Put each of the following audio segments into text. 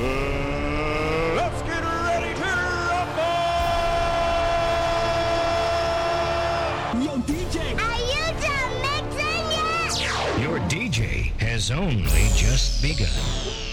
Let's get ready to rumble! Yo, DJ. Are you done mixing yet? Your DJ has only just begun.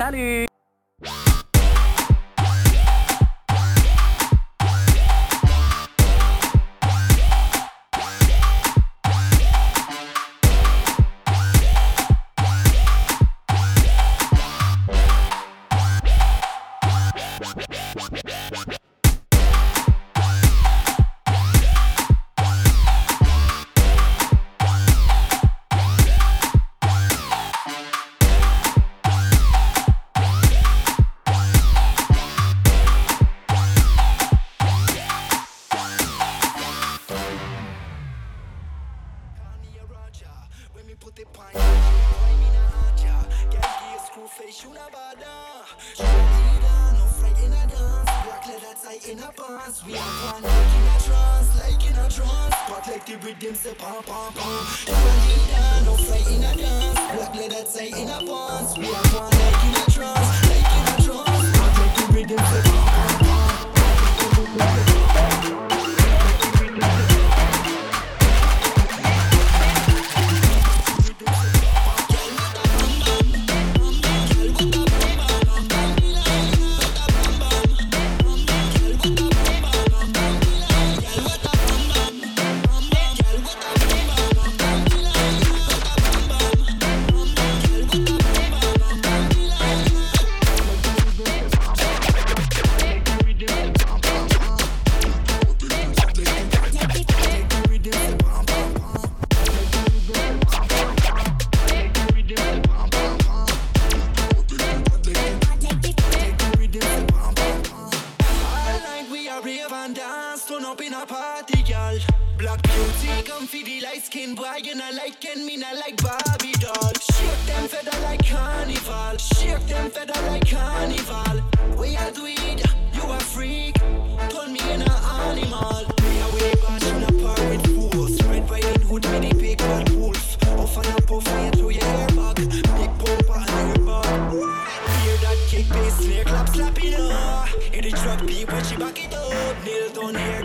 Salut. me put it pine. Prime in a hot jar. Get gear, screw face, you na bada. No fright in a dance. Black leather tight in a pants. We are one like in a trance, like in a trance. But like the rhythm say pam pam pam. No fright in a dance. Black leather tight in a pants. We are one like in a trance, like in a trance. But like the rhythm say pam pam pam. You not like Ken, me not like Barbie doll. Shake them feather like carnival, shake them feather like carnival. We are do you a freak, turn me in a animal. Me a way back in a par with fools, red riding hood with the big bad wolf. Off and up, off and through your hair back, big bumper and your back. Hear that kick bass, snare clap, slap it up. In the truck beat when she back it up. Nail down hair,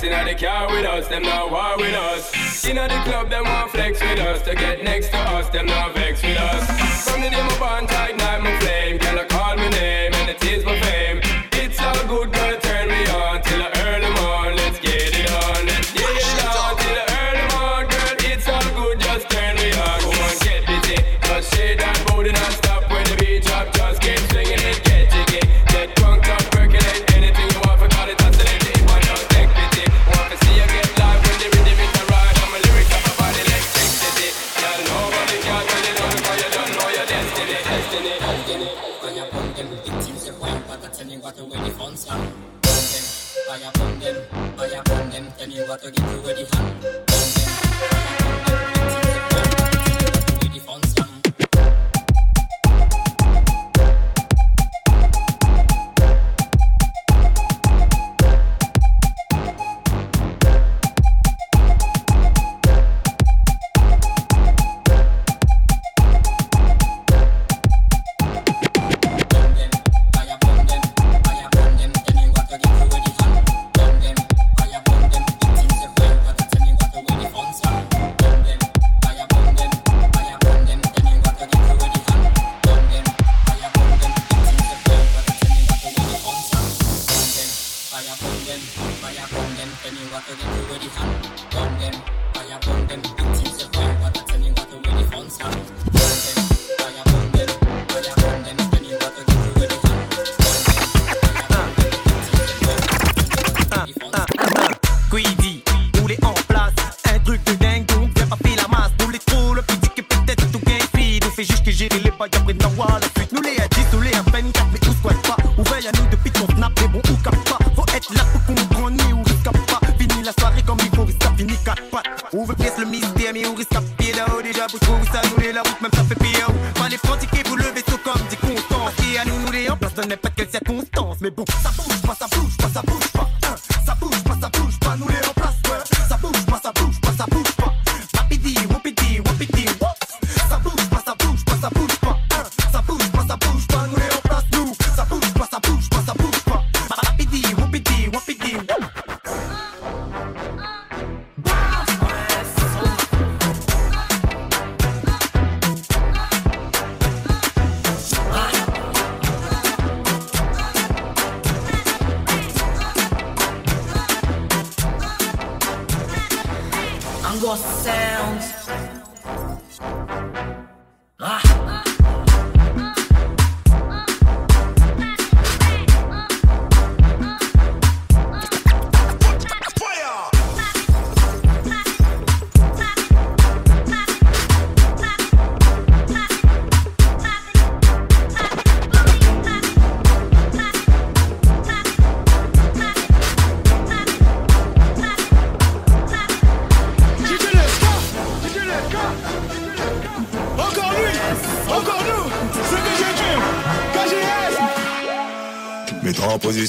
us, inna the car with us, them not war with us. Inna the club, them want flex with us, to get next to us, them not vex with us. From the day my bond tight, night my flame, girl I call my name and it is my fame. It's all good, girl To where the fun sound. Bomb them, fire upon them, fire upon them. Tell me what to give you with the hand. fait juste que j'ai les pas d'après dans le fut. Nous les a dit, nous les à peine,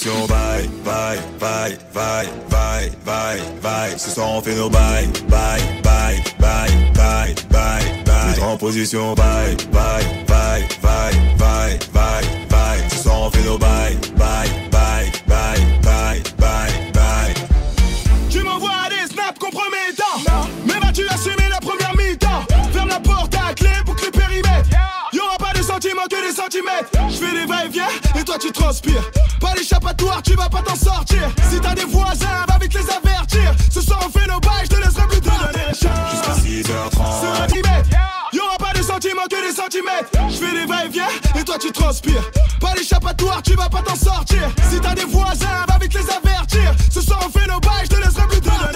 Position, bye, bye, bye, bye, bye, bye, bye. Ce soir on fait nos bye, bye, bye, bye, bye, bye, bye. En position, bye, bye, bye, bye, bye, bye, bye. Ce soir on fait nos bye, tu transpires. Pas d'échappatoire, tu vas pas t'en sortir. Si t'as des voisins, va vite les avertir. Ce soir on fait nos bails, je te laisserai plus tard. Jusqu'à 6h30. Sur un millimètre. Y'aura pas de sentiments que des centimètres. Je fais des va-et-vient et toi tu transpires. Pas d'échappatoire, tu vas pas t'en sortir. Si t'as des voisins, va vite les avertir. Ce soir on fait nos bails, je te laisserai plus tard.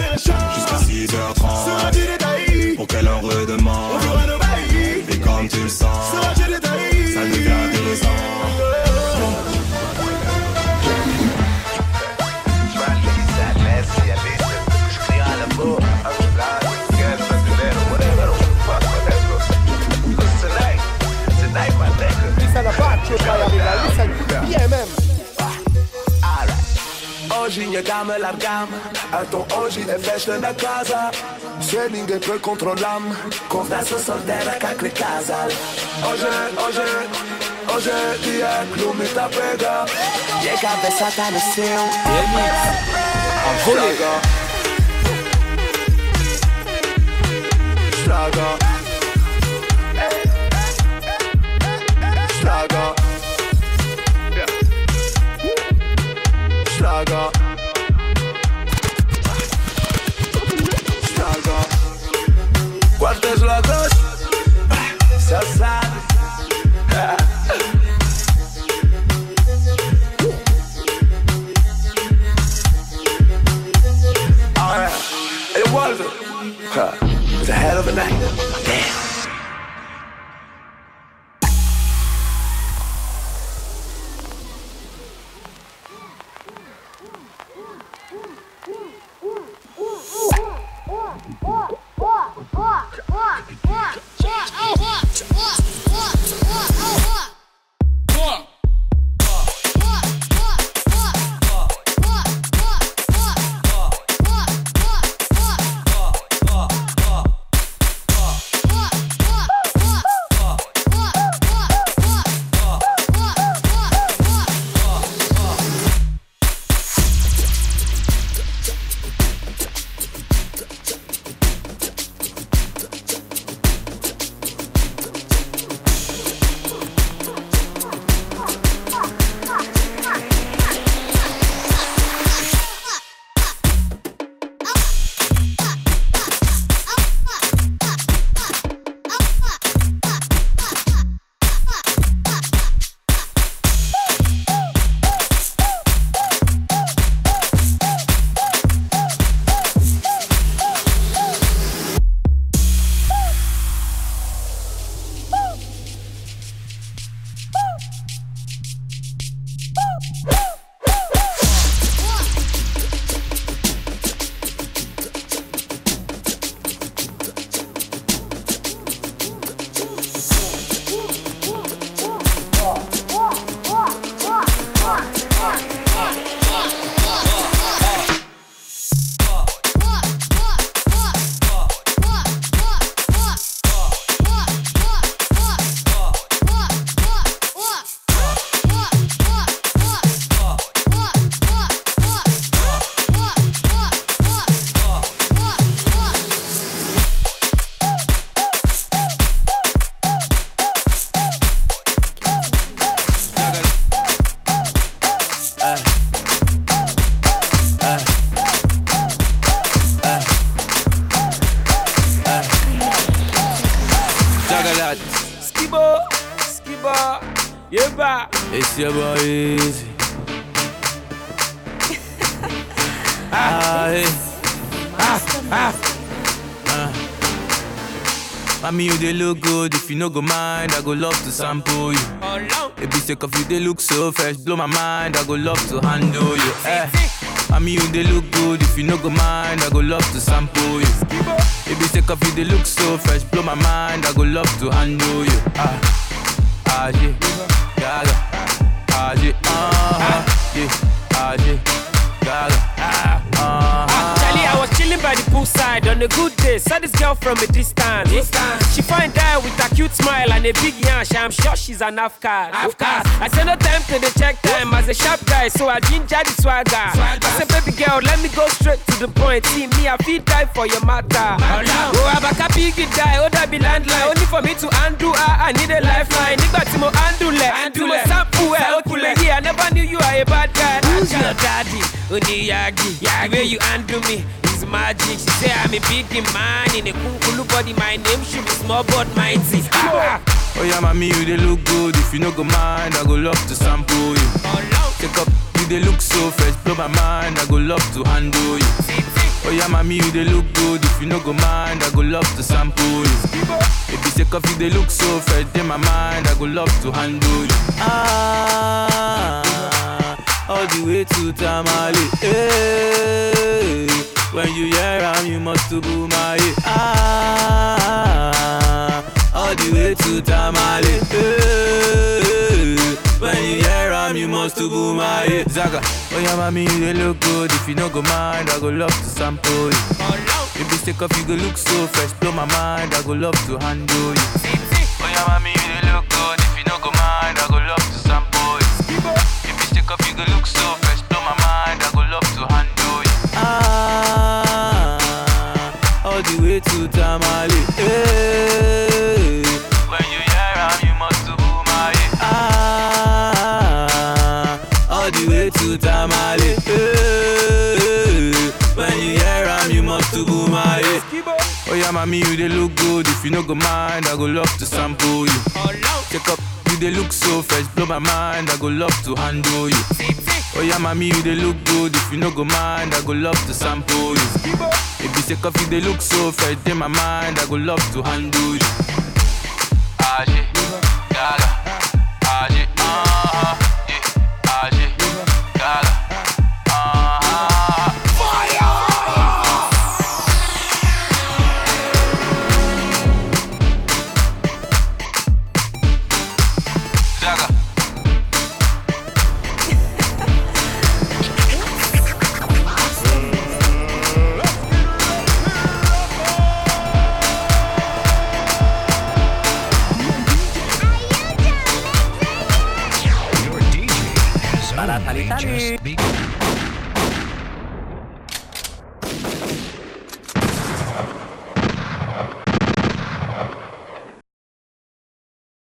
Largamy A to oggi e feste na casa. Se ninguém te controlam Conversa solteira com aquele casal Hoje, hoje, hoje é dia que o me tá pega E a cabeça tá no céu Estraga Estraga go mind, I go love to sample you. Baby, sick of you, they look so fresh. Blow my mind, I go love to handle you. Eh. Mommy, you they look good. If you no go mind, I go love to sample you. Baby, sick of you, they look so fresh. Blow my mind, I go love to handle you. Ah, ah, yeah, gaga. Ah, yeah, uh-huh. yeah, ah, yeah, gaga. Ah, poolside on a good day. Saw this girl from a distance. She find out with a cute smile and a big yash. I'm sure she's an Afghan. I said no time to the check time as a sharp guy, so I ginger the swagger. I said, baby girl, let me go straight to the point. See me, I feel die for your matter. Oh, I'm a copy die, oh that be landline. Only for me to undo, I, I need a lifeline. Nígbà tí mo lẹ̀, tí mo sample ẹ̀, ó kulẹ̀ yìí. I never knew you are a bad guy. Who's your daddy? Oniyagi, the way you undo me is magic. She say I'm a big man in a kunkulu body. My name should be small but mighty. Oh yeah, mommy, you they look good. If you no go mind, I go love to sample you. Take up, you they look so fresh. Blow my mind, I go love to handle you. Oh yeah, mommy, you they look good. If you no go mind, I go love to sample you. Baby, take off, you they look so fresh. In my mind, I go love to handle you. Ah, all the way to Tamale. Hey, when you hear am, you must to boom my Ah, all the way to Tamale. Hey, when you hear am, you must to boom my Zaga, oh yeah, mommy, you look good. If you no go mind, I go love to sample you. Baby, take off, you go look so fresh. Blow my mind, I go love to handle you. Oh yeah, mommy, look so fresh. Blow my mind, I go love to handle you. Ah, all the way to Tamale. Hey, when you hear you must my Ah, all the way to Tamale. Hey, when you hear you must my Oh yeah, mommy, you they look good. If you no go mind, I go love to sample you. Take up, you they look so fresh. Blow my mind, I go love to handle you. Oh yeah, mommy, you they look good. If you no go mind, I go love to sample you. Baby, take off, you they look so fresh. In my mind, I go love to handle you.